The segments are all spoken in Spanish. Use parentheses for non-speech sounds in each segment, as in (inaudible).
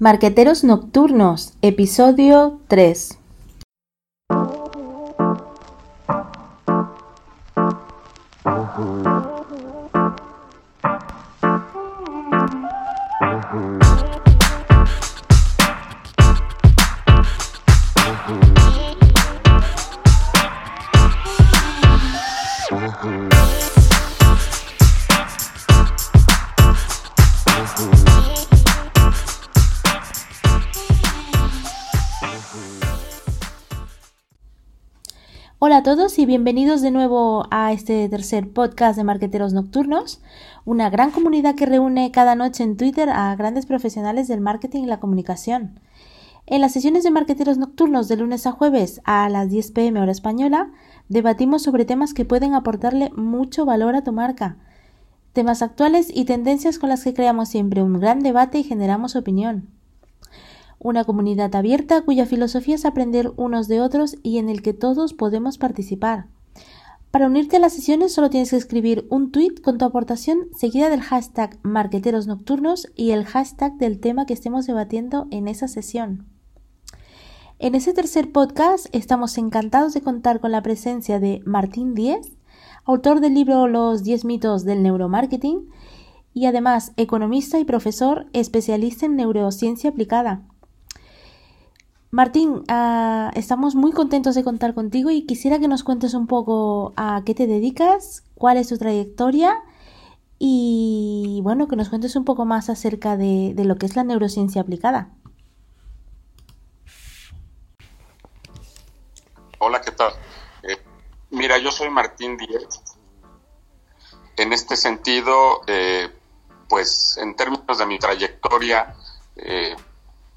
Marqueteros Nocturnos, episodio 3. Bienvenidos de nuevo a este tercer podcast de Marqueteros Nocturnos, una gran comunidad que reúne cada noche en Twitter a grandes profesionales del marketing y la comunicación. En las sesiones de Marqueteros Nocturnos de lunes a jueves a las 10 pm hora española, debatimos sobre temas que pueden aportarle mucho valor a tu marca, temas actuales y tendencias con las que creamos siempre un gran debate y generamos opinión una comunidad abierta cuya filosofía es aprender unos de otros y en el que todos podemos participar. Para unirte a las sesiones solo tienes que escribir un tweet con tu aportación seguida del hashtag marqueteros nocturnos y el hashtag del tema que estemos debatiendo en esa sesión. En ese tercer podcast estamos encantados de contar con la presencia de Martín Díez, autor del libro Los 10 mitos del neuromarketing y además economista y profesor especialista en neurociencia aplicada. Martín, ah, estamos muy contentos de contar contigo y quisiera que nos cuentes un poco a qué te dedicas, cuál es tu trayectoria y bueno, que nos cuentes un poco más acerca de, lo que es la neurociencia aplicada. Hola, ¿qué tal? Eh, mira, yo soy Martín Díez. En este sentido, eh, pues en términos de mi trayectoria, eh,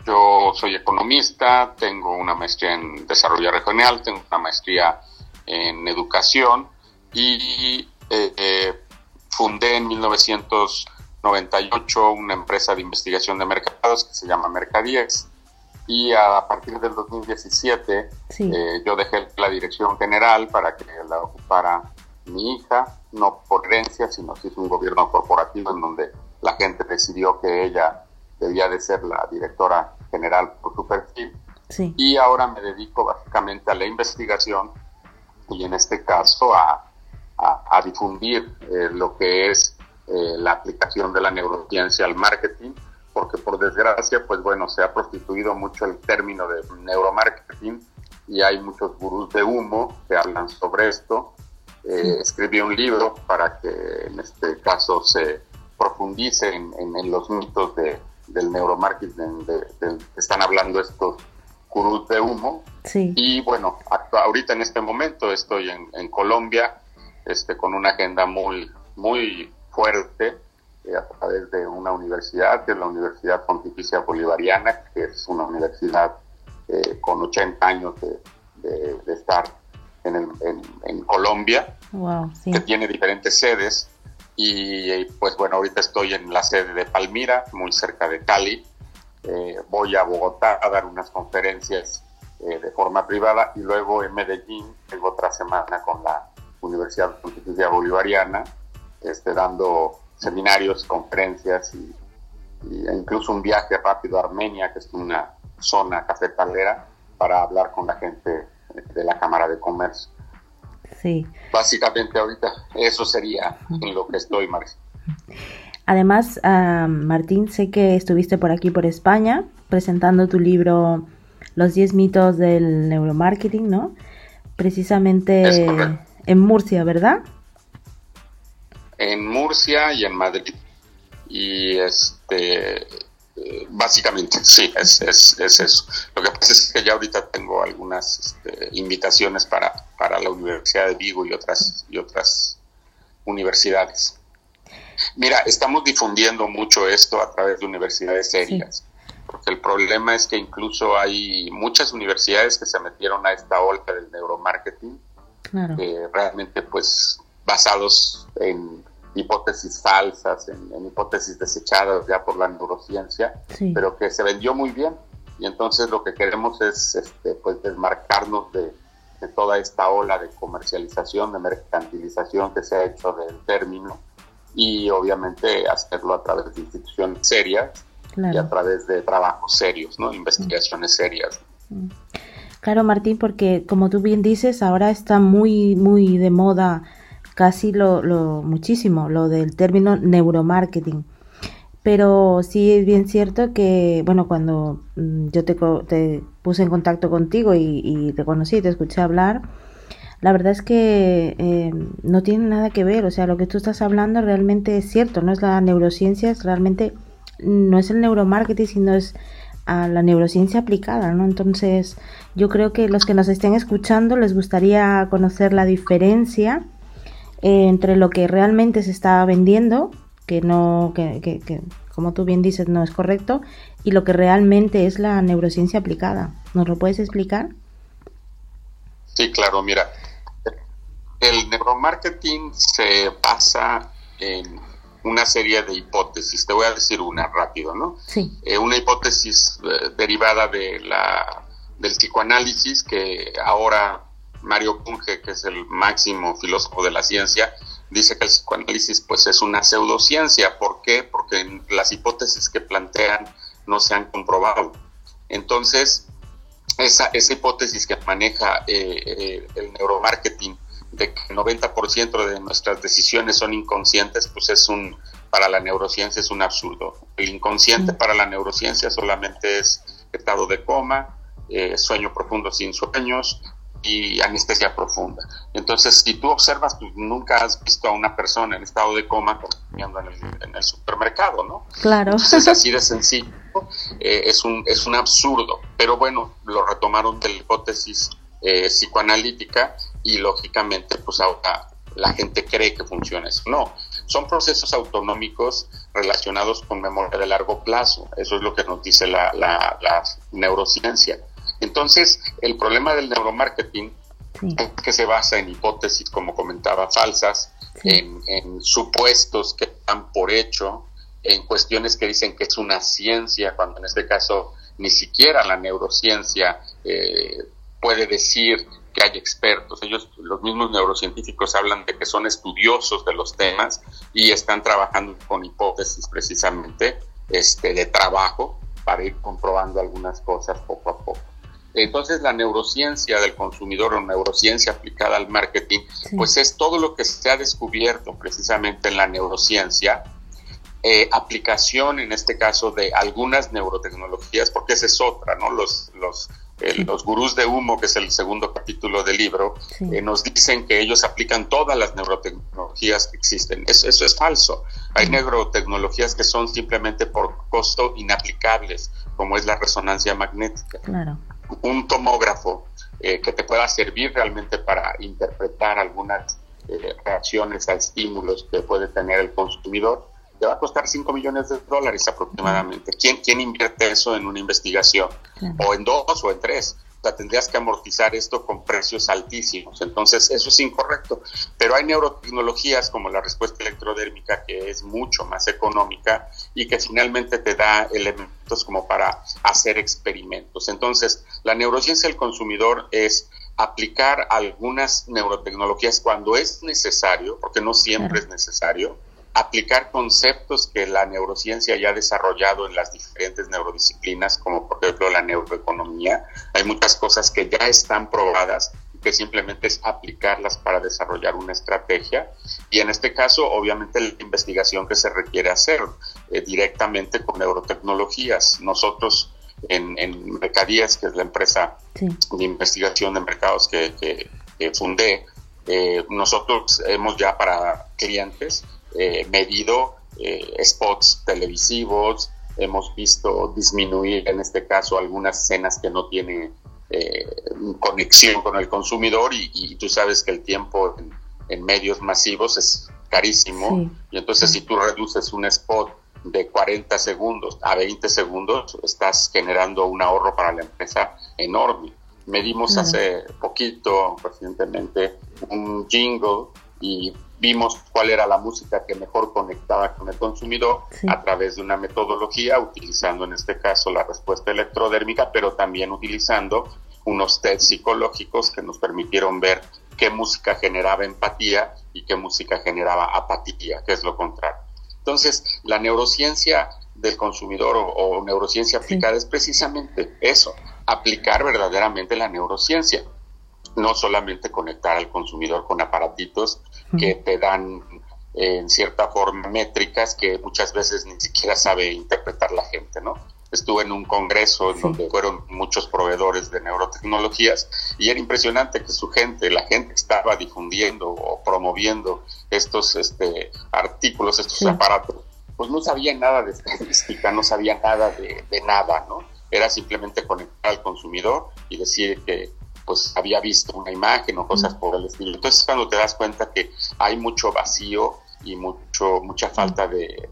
yo soy economista, tengo una maestría en desarrollo regional, tengo una maestría en educación y eh, eh, fundé en 1998 una empresa de investigación de mercados que se llama Mercadiex y a partir del 2017 eh, yo dejé la dirección general para que la ocupara mi hija, no por herencia, sino que es un gobierno corporativo en donde la gente decidió que ella debía de ser la directora general por su perfil. Y ahora me dedico básicamente a la investigación y en este caso a, a, difundir eh, lo que es eh, la aplicación de la neurociencia al marketing, porque por desgracia, pues bueno, se ha prostituido mucho el término de neuromarketing y hay muchos gurús de humo que hablan sobre esto. Eh, escribí un libro para que en este caso se profundice en, en los mitos de, del neuromarketing de, están hablando estos gurús de humo. Y bueno, ahorita en este momento estoy en, Colombia este, con una agenda muy, muy fuerte eh, a través de una universidad, que es la Universidad Pontificia Bolivariana, que es una universidad eh, con 80 años de, estar en, en, Colombia, que tiene diferentes sedes y pues bueno, ahorita estoy en la sede de Palmira, muy cerca de Cali. Eh, voy a Bogotá a dar unas conferencias eh, de forma privada y luego en Medellín tengo otra semana con la Universidad Pontificia Bolivariana, este, dando seminarios, conferencias y, e incluso un viaje rápido a Armenia, que es una zona cafetalera, para hablar con la gente de la Cámara de Comercio. Sí. Básicamente ahorita eso sería en lo que estoy, Marcia. Además, Martín, sé que estuviste por aquí, por España, presentando tu libro Los 10 mitos del neuromarketing, ¿no? Precisamente en Murcia, ¿verdad? En Murcia y en Madrid. Y este, básicamente, sí, es, es, es, eso. Lo que pasa es que ya ahorita tengo algunas este, invitaciones para, para la Universidad de Vigo y otras, y otras universidades. Mira, estamos difundiendo mucho esto a través de universidades serias, porque el problema es que incluso hay muchas universidades que se metieron a esta ola del neuromarketing, realmente pues basados en hipótesis falsas, en, hipótesis desechadas ya por la neurociencia, pero que se vendió muy bien. Y entonces lo que queremos es este, pues desmarcarnos de, toda esta ola de comercialización, de mercantilización que se ha hecho del término y obviamente hacerlo a través de instituciones serias y a través de trabajos serios, ¿no? Investigaciones serias. Mm. Claro, Martín, porque como tú bien dices, ahora está muy, muy de moda, casi lo, lo muchísimo, lo del término neuromarketing. Pero sí es bien cierto que, bueno, cuando mm, yo te, te puse en contacto contigo y, te conocí, te escuché hablar, la verdad es que eh, no tiene nada que ver, o sea, lo que tú estás hablando realmente es cierto, no es la neurociencia, es realmente, no es el neuromarketing, sino es la neurociencia aplicada, ¿no? Entonces, yo creo que los que nos estén escuchando les gustaría conocer la diferencia eh, entre lo que realmente se está vendiendo, que no, que, que, que, como tú bien dices, no es correcto, y lo que realmente es la neurociencia aplicada. ¿Nos lo puedes explicar? Sí, claro, mira, el neuromarketing se basa en una serie de hipótesis. Te voy a decir una rápido, ¿no? Sí. Eh, una hipótesis eh, derivada de la, del psicoanálisis que ahora Mario Bunge, que es el máximo filósofo de la ciencia, dice que el psicoanálisis pues es una pseudociencia. ¿Por qué? Porque las hipótesis que plantean no se han comprobado. Entonces, esa, esa hipótesis que maneja eh, el neuromarketing de que el 90% de nuestras decisiones son inconscientes, pues es un, para la neurociencia es un absurdo. El inconsciente para la neurociencia solamente es estado de coma, eh, sueño profundo sin sueños y anestesia profunda. Entonces, si tú observas, pues nunca has visto a una persona en estado de coma comiendo en el, en el supermercado, ¿no? Claro. es así de (laughs) sencillo. Eh, es, un, es un absurdo. Pero bueno, lo retomaron de la hipótesis eh, psicoanalítica y lógicamente pues ahora la gente cree que funciona eso. No, son procesos autonómicos relacionados con memoria de largo plazo. Eso es lo que nos dice la, la, neurociencia. Entonces, el problema del neuromarketing es que se basa en hipótesis, como comentaba, falsas, en, en, supuestos que dan por hecho, en cuestiones que dicen que es una ciencia, cuando en este caso ni siquiera la neurociencia eh, puede decir que hay expertos. Ellos, los mismos neurocientíficos, hablan de que son estudiosos de los temas y están trabajando con hipótesis precisamente este, de trabajo para ir comprobando algunas cosas poco a poco. Entonces la neurociencia del consumidor o neurociencia aplicada al marketing, pues es todo lo que se ha descubierto precisamente en la neurociencia, eh, aplicación en este caso de algunas neurotecnologías, porque esa es otra, ¿no? Los, los los gurús de humo, que es el segundo capítulo del libro, eh, nos dicen que ellos aplican todas las neurotecnologías que existen. Eso, es falso. Hay neurotecnologías que son simplemente por costo inaplicables, como es la resonancia magnética. Un tomógrafo eh, que te pueda servir realmente para interpretar algunas eh, reacciones a estímulos que puede tener el consumidor, te va a costar 5 millones de dólares aproximadamente. ¿Quién, quién invierte eso en una investigación? O en dos o en tres. Sea, tendrías que amortizar esto con precios altísimos. Entonces, eso es incorrecto. Pero hay neurotecnologías como la respuesta electrodérmica que es mucho más económica y que finalmente te da elementos como para hacer experimentos. Entonces, la neurociencia del consumidor es aplicar algunas neurotecnologías cuando es necesario, porque no siempre es necesario, aplicar conceptos que la neurociencia ya ha desarrollado en las diferentes neurodisciplinas, como por ejemplo la neuroeconomía. Hay muchas cosas que ya están probadas que simplemente es aplicarlas para desarrollar una estrategia y en este caso obviamente la investigación que se requiere hacer eh, directamente con neurotecnologías. Nosotros en, en Mercadías, que es la empresa de investigación de mercados que, fundé, eh, nosotros hemos ya para clientes eh, medido eh, spots televisivos, hemos visto disminuir en este caso algunas escenas que no tienen eh, conexión con el consumidor y, tú sabes que el tiempo en, medios masivos es carísimo. Y entonces si tú reduces un spot de 40 segundos a 20 segundos estás generando un ahorro para la empresa enorme. Medimos hace poquito, recientemente, un jingle y vimos cuál era la música que mejor conectaba con el consumidor a través de una metodología, utilizando en este caso la respuesta electrodérmica, pero también utilizando unos test psicológicos que nos permitieron ver qué música generaba empatía y qué música generaba apatía, que es lo contrario. Entonces, la neurociencia del consumidor o, neurociencia aplicada es precisamente eso, aplicar verdaderamente la neurociencia, no solamente conectar al consumidor con aparatitos que te dan en cierta forma métricas que muchas veces ni siquiera sabe interpretar la gente, ¿no? Estuve en un congreso en donde fueron muchos proveedores de neurotecnologías y era impresionante que su gente, la gente estaba difundiendo o promoviendo estos este, artículos, estos aparatos, pues no sabía nada de estadística, no sabía nada de, nada, ¿no? Era simplemente conectar al consumidor y decir que pues había visto una imagen o cosas por el estilo. Entonces cuando te das cuenta que hay mucho vacío y mucho mucha falta de,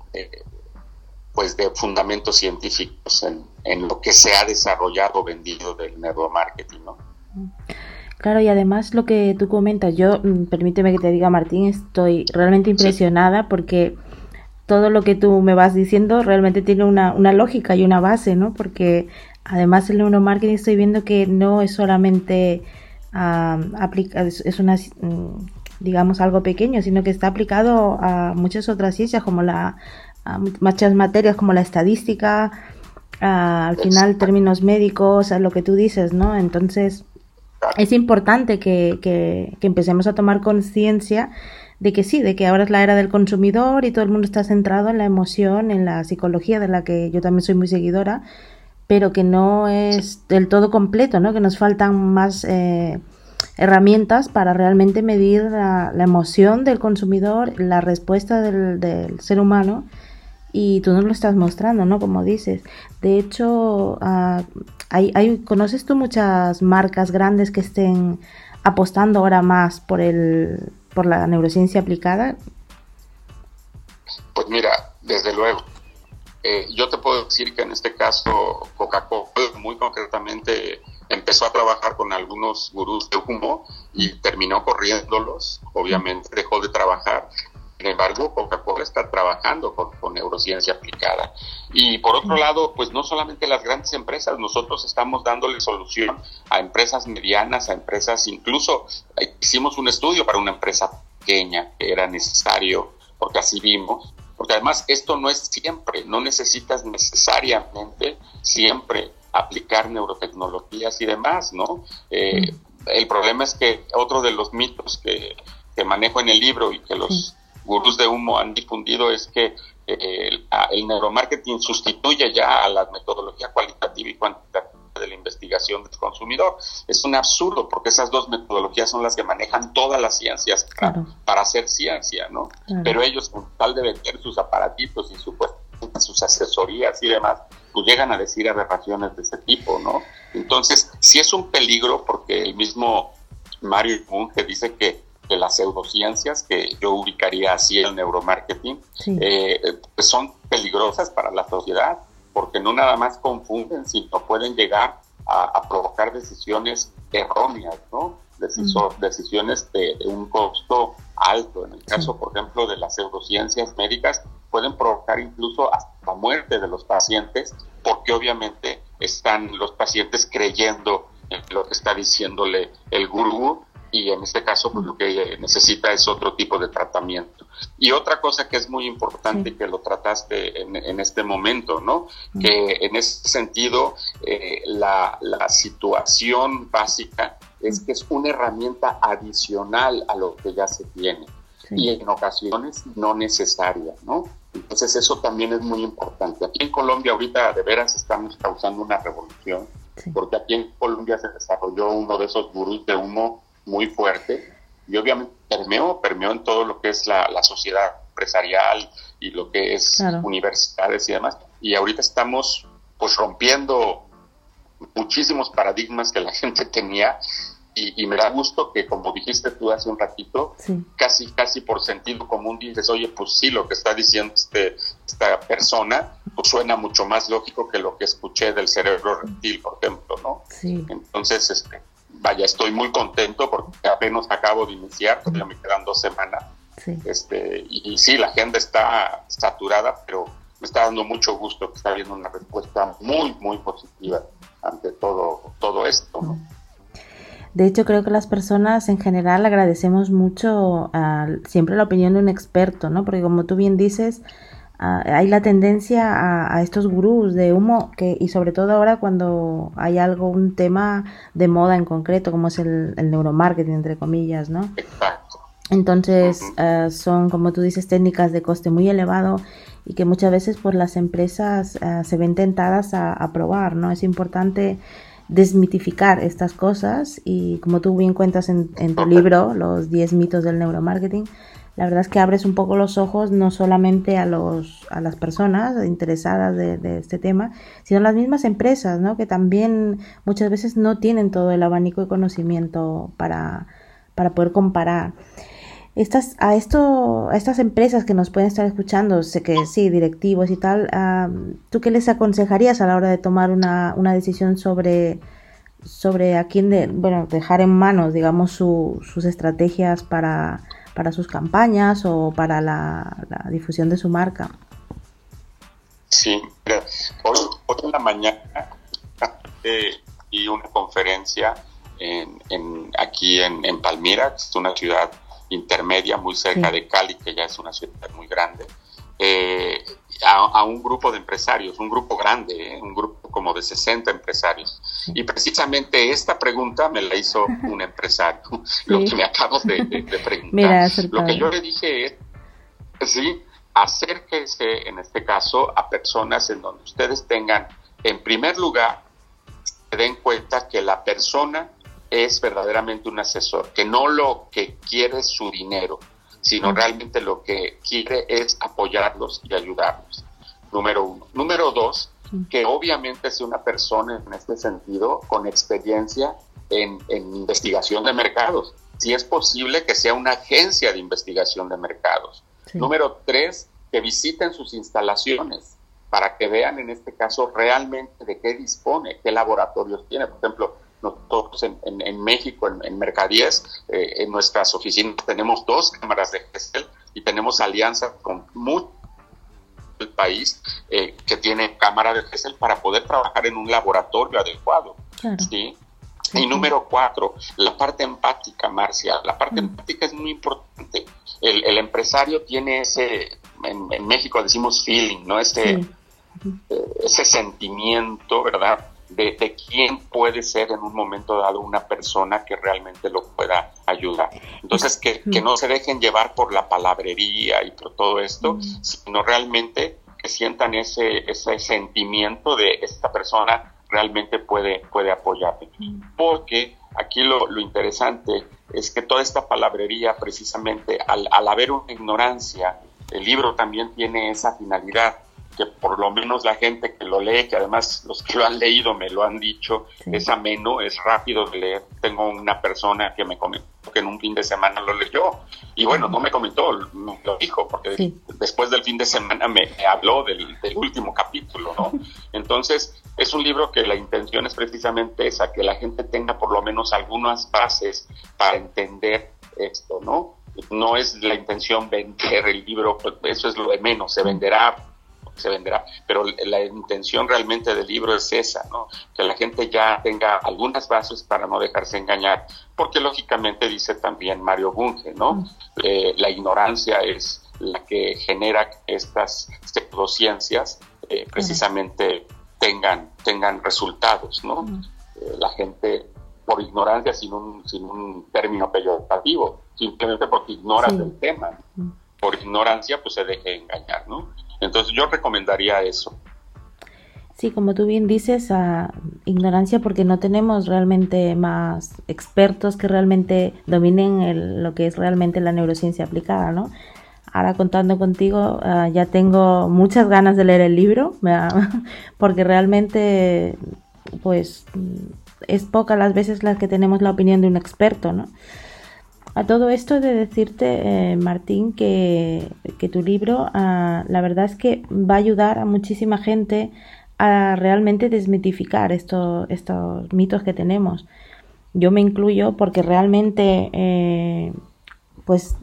pues de fundamentos científicos en, en, lo que se ha desarrollado o vendido del neuromarketing, ¿no? Claro, y además lo que tú comentas, yo, mm, permíteme que te diga Martín, estoy realmente impresionada porque todo lo que tú me vas diciendo realmente tiene una, una lógica y una base, ¿no? Porque además el neuromarketing estoy viendo que no es solamente aplica, es, una mm, digamos algo pequeño, sino que está aplicado a muchas otras ciencias como la a muchas materias como la estadística, al final términos médicos, a lo que tú dices, ¿no? Entonces es importante que, que, que empecemos a tomar conciencia de que sí, de que ahora es la era del consumidor y todo el mundo está centrado en la emoción, en la psicología de la que yo también soy muy seguidora, pero que no es del todo completo, ¿no? Que nos faltan más eh, herramientas para realmente medir la, emoción del consumidor, la respuesta del, ser humano y tú nos lo estás mostrando, ¿no? Como dices. De hecho, uh, hay, ¿conoces tú muchas marcas grandes que estén apostando ahora más por el por la neurociencia aplicada? Pues mira, desde luego. Eh, yo te puedo decir que en este caso Coca-Cola muy concretamente empezó a trabajar con algunos gurús de humo y terminó corriéndolos, obviamente dejó de trabajar. Sin embargo, Coca-Cola está trabajando con, con, neurociencia aplicada. Y por otro lado, pues no solamente las grandes empresas, nosotros estamos dándole solución a empresas medianas, a empresas, incluso eh, hicimos un estudio para una empresa pequeña que era necesario, porque así vimos, porque además esto no es siempre, no necesitas necesariamente siempre aplicar neurotecnologías y demás, ¿no? Eh, el problema es que otro de los mitos que, que manejo en el libro y que los gurús de humo han difundido es que eh, el, neuromarketing sustituye ya a la metodología cualitativa y cuantitativa de la investigación del consumidor. Es un absurdo porque esas dos metodologías son las que manejan todas las ciencias para, hacer ciencia, ¿no? Pero ellos, con tal de vender sus aparatitos y sus asesorías y demás, pues llegan a decir aberraciones de ese tipo, ¿no? Entonces, sí es un peligro porque el mismo Mario Bunge dice que las pseudociencias, que yo ubicaría así el neuromarketing, eh, pues son peligrosas para la sociedad, porque no nada más confunden, sino pueden llegar a, provocar decisiones erróneas, ¿no? Decisiones de, un costo alto. En el caso, por ejemplo, de las pseudociencias médicas, pueden provocar incluso hasta la muerte de los pacientes, porque obviamente están los pacientes creyendo en lo que está diciéndole el gurú y en este caso pues lo que necesita es otro tipo de tratamiento. Y otra cosa que es muy importante que lo trataste en, este momento, ¿no? Que en ese sentido eh, la, la situación básica es que es una herramienta adicional a lo que ya se tiene y en ocasiones no necesaria, ¿no? Entonces eso también es muy importante. Aquí en Colombia ahorita de veras estamos causando una revolución, porque aquí en Colombia se desarrolló uno de esos gurús de humo muy fuerte. Y obviamente permeó, permeó en todo lo que es la, sociedad empresarial y lo que es universidades y demás. Y ahorita estamos pues rompiendo muchísimos paradigmas que la (laughs) gente tenía. Y, me da gusto que como dijiste tú hace un ratito, casi casi por sentido común dices, oye, pues sí, lo que está diciendo este, esta persona, pues suena mucho más lógico que lo que escuché del cerebro reptil, por ejemplo, ¿no? Entonces, este, vaya, estoy muy contento porque apenas acabo de iniciar, todavía me quedan dos semanas. Este, y, sí, la agenda está saturada, pero me está dando mucho gusto que está habiendo una respuesta muy, muy positiva ante todo, todo esto. De hecho, creo que las personas en general agradecemos mucho siempre la opinión de un experto, ¿no? Porque como tú bien dices, hay la tendencia a, estos gurús de humo que y sobre todo ahora cuando hay algo un tema de moda en concreto como es el, neuromarketing entre comillas no entonces eh, son como tú dices técnicas de coste muy elevado y que muchas veces por las empresas eh, se ven tentadas a, probar no es importante desmitificar estas cosas y como tú bien cuentas en, en tu libro los 10 mitos del neuromarketing la verdad es que abres un poco los ojos no solamente a, los, a las personas interesadas de, este tema, sino a las mismas empresas, ¿no? que también muchas veces no tienen todo el abanico de conocimiento para, para poder comparar. Estas, a, esto, a estas empresas que nos pueden estar escuchando, sé que sí, directivos y tal, ¿tú qué les aconsejarías a la hora de tomar una, una decisión sobre, sobre a quién, de, bueno, dejar en manos, digamos, sus estrategias para para sus campañas o para la, difusión de su marca. Sí, hoy, hoy en la mañana eh, di una conferencia en, en, aquí en, en, Palmira, que es una ciudad intermedia muy cerca de Cali, que ya es una ciudad muy grande, eh, a, un grupo de empresarios, un grupo grande, ¿eh? un grupo como de 60 empresarios. Y precisamente esta pregunta me la hizo un empresario, (laughs) lo que me acabo de, preguntar. lo que yo le dije es, sí, acérquese en este caso a personas en donde ustedes tengan, en primer lugar, se den cuenta que la persona es verdaderamente un asesor, que no lo que quiere es su dinero, sino realmente lo que quiere es apoyarlos y ayudarlos. Número uno. Número dos, que obviamente es una persona en este sentido con experiencia en, investigación de mercados. Si es posible que sea una agencia de investigación de mercados. Número tres, que visiten sus instalaciones para que vean en este caso realmente de qué dispone, qué laboratorios tiene. Por ejemplo, nosotros en, México, en, en Mercadíes, eh, en nuestras oficinas tenemos dos cámaras de GESEL y tenemos alianzas con mucho el país eh, que tiene cámara de GESEL para poder trabajar en un laboratorio adecuado. ¿sí? Y número cuatro, la parte empática, Marcia. La parte mm. empática es muy importante. El, empresario tiene ese, en, México decimos feeling, ¿no? Ese, eh, ese sentimiento, ¿verdad? De, quién puede ser en un momento dado una persona que realmente lo pueda ayudar. Entonces, que, no se dejen llevar por la palabrería y por todo esto, sino realmente que sientan ese, ese sentimiento de esta persona realmente puede, puede apoyarme. Porque aquí lo, lo, interesante es que toda esta palabrería, precisamente al, al haber una ignorancia, el libro también tiene esa finalidad que por lo menos la gente que lo lee, que además los que lo han leído me lo han dicho, es ameno, es rápido de leer. Tengo una persona que me comentó que en un fin de semana lo leyó y bueno, no me comentó, me lo dijo, porque después del fin de semana me, habló del, último capítulo, ¿no? (laughs) Entonces, es un libro que la intención es precisamente esa, que la gente tenga por lo menos algunas bases para entender esto, ¿no? No es la intención vender el libro, pues eso es lo de menos, se venderá se venderá, pero la intención realmente del libro es esa, ¿no? Que la gente ya tenga algunas bases para no dejarse engañar, porque lógicamente dice también Mario Bunge, ¿no? Mm. Eh, la ignorancia es la que genera estas pseudociencias eh, precisamente tengan, tengan resultados, ¿no? Mm. Eh, la gente por ignorancia sin un, sin un término peyorativo, simplemente porque ignoras el tema. Mm. Por ignorancia, pues se deje engañar, ¿no? Entonces yo recomendaría eso. Sí, como tú bien dices, a ignorancia porque no tenemos realmente más expertos que realmente dominen lo que es realmente la neurociencia aplicada, ¿no? Ahora contando contigo, ah, ya tengo muchas ganas de leer el libro, (laughs) porque realmente, pues, es poca las veces las que tenemos la opinión de un experto, ¿no? A todo esto de decirte, eh, Martín, que, tu libro, ah, la verdad es que va a ayudar a muchísima gente a realmente desmitificar estos mitos que tenemos. Yo me incluyo porque realmente, eh, pues,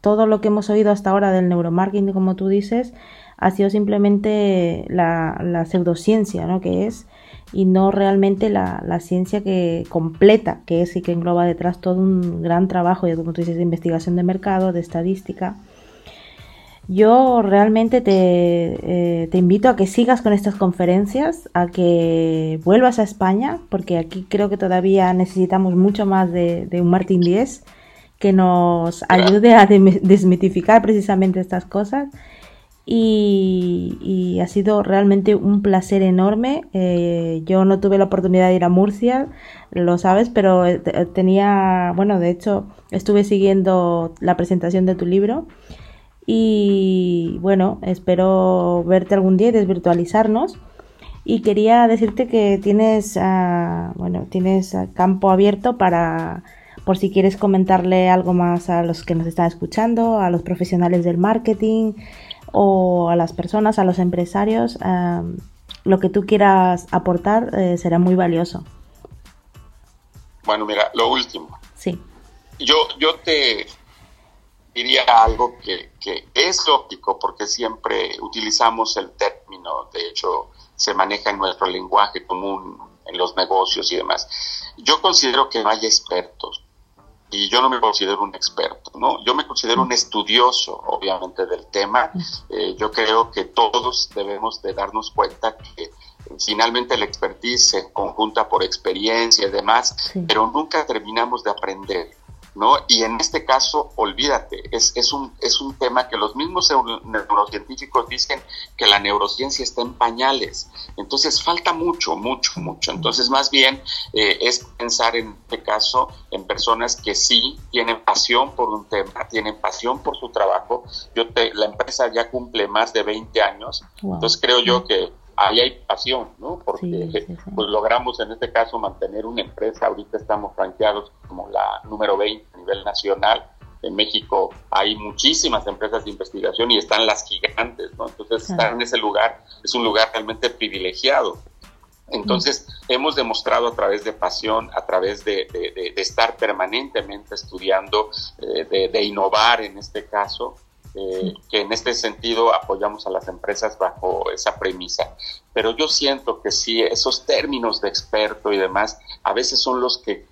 todo lo que hemos oído hasta ahora del neuromarketing, como tú dices, ha sido simplemente la, pseudociencia, ¿no? Que es y no realmente la, ciencia que completa, que es y que engloba detrás todo un gran trabajo, como tú dices, de investigación de mercado, de estadística. Yo realmente te, eh, te, invito a que sigas con estas conferencias, a que vuelvas a España, porque aquí creo que todavía necesitamos mucho más de, un Martín Díez que nos ayude a desmitificar precisamente estas cosas. Y, ha sido realmente un placer enorme. Eh, yo no tuve la oportunidad de ir a Murcia, lo sabes, pero eh, tenía, bueno, de hecho, estuve siguiendo la presentación de tu libro y bueno, espero verte algún día y desvirtualizarnos. Y quería decirte que tienes, ah, bueno, tienes campo abierto para, por si quieres comentarle algo más a los que nos están escuchando, a los profesionales del marketing o a las personas, a los empresarios. Ah, lo que tú quieras aportar eh, será muy valioso. Bueno, mira, lo último. Sí. Yo, yo te, diría algo que, es lógico porque siempre utilizamos el término, de hecho se maneja en nuestro lenguaje común en los negocios y demás. Yo considero que no hay expertos y yo no me considero un experto, ¿no? Yo me considero un estudioso, obviamente, del tema. Eh, yo creo que todos debemos de darnos cuenta que finalmente la expertise se conjunta por experiencia y demás, pero nunca terminamos de aprender. ¿No? Y en este caso, olvídate, es, es, un, es un tema que los mismos neurocientíficos dicen que la neurociencia está en pañales. Entonces, falta mucho, mucho, mucho. Entonces, más bien eh, es pensar en este caso en personas que sí tienen pasión por un tema, tienen pasión por su trabajo. Yo te, la empresa ya cumple más de 20 años, entonces creo yo que ahí hay pasión, ¿no? Porque pues logramos en este caso mantener una empresa, ahorita estamos franqueados como la número 20 a nivel nacional, en México hay muchísimas empresas de investigación y están las gigantes, ¿no? Entonces estar en ese lugar es un lugar realmente privilegiado. Entonces hemos demostrado a través de pasión, a través de, estar permanentemente estudiando, eh, de, innovar en este caso, eh, que en este sentido apoyamos a las empresas bajo esa premisa. Pero yo siento que sí, esos términos de experto y demás a veces son los que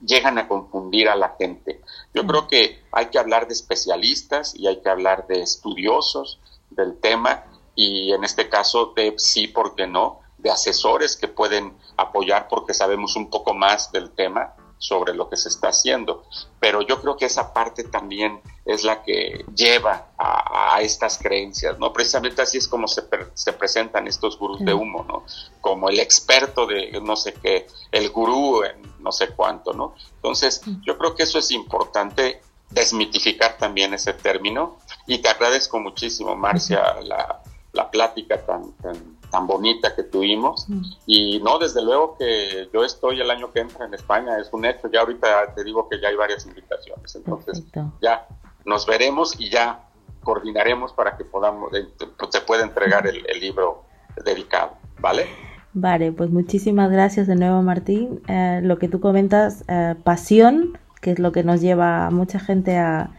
llegan a confundir a la gente. Yo creo que hay que hablar de especialistas y hay que hablar de estudiosos del tema y en este caso de sí, ¿por qué no? De asesores que pueden apoyar porque sabemos un poco más del tema sobre lo que se está haciendo. Pero yo creo que esa parte también es la que lleva a, estas creencias, ¿no? Precisamente así es como se, se presentan estos gurús de humo, ¿no? Como el experto de no sé qué, el gurú en no sé cuánto, ¿no? Entonces, yo creo que eso es importante desmitificar también ese término y te agradezco muchísimo, Marcia, la, la plática tan, tan tan bonita que tuvimos. Mm. Y no, desde luego que yo estoy el año que entra en España, es un hecho. Ya ahorita te digo que ya hay varias invitaciones. Entonces, ya nos veremos y ya coordinaremos para que podamos, eh, se pueda entregar el, libro dedicado, ¿vale? Vale, pues muchísimas gracias de nuevo, Martín. Eh, lo que tú comentas, eh, pasión, que es lo que nos lleva a mucha gente a,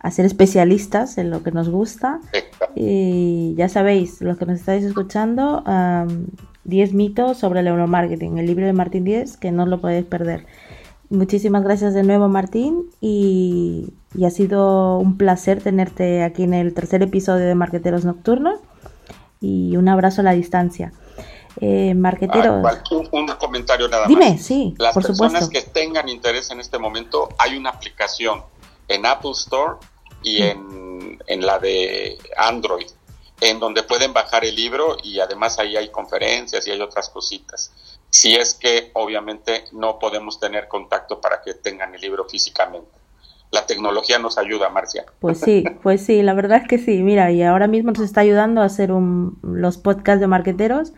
a ser especialistas en lo que nos gusta. Y ya sabéis, los que nos estáis escuchando, 10 mitos sobre el neuromarketing, el libro de Martín 10, que no lo podéis perder. Muchísimas gracias de nuevo, Martín, y, ha sido un placer tenerte aquí en el tercer episodio de Marqueteros Nocturnos. Y un abrazo a la distancia. Eh, marqueteros. Ah, un, comentario nada Dime, sí. Las personas que tengan interés en este momento, hay una aplicación en Apple Store y en, en la de Android, en donde pueden bajar el libro y además ahí hay conferencias y hay otras cositas. Si es que obviamente no podemos tener contacto para que tengan el libro físicamente. La tecnología nos ayuda, Marcia. Pues sí, (laughs) pues sí, la verdad es que sí. Mira, y ahora mismo nos está ayudando a hacer un, los podcasts de marqueteros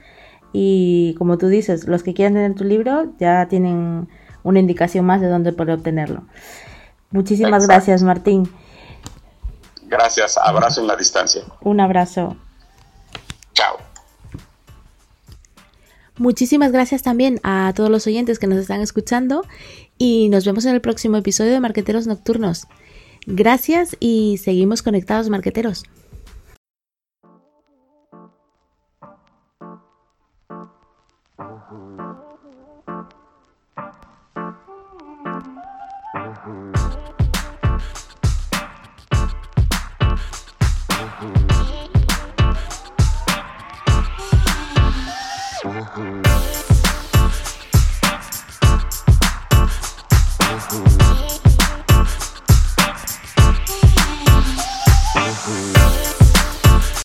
y como tú dices, los que quieran tener tu libro ya tienen una indicación más de dónde poder obtenerlo. Muchísimas gracias, Martín. Gracias, abrazo en la distancia. Un abrazo. Chao. Muchísimas gracias también a todos los oyentes que nos están escuchando y nos vemos en el próximo episodio de Marqueteros Nocturnos. Gracias y seguimos conectados, marqueteros. Mm-hmm. Mm-hmm.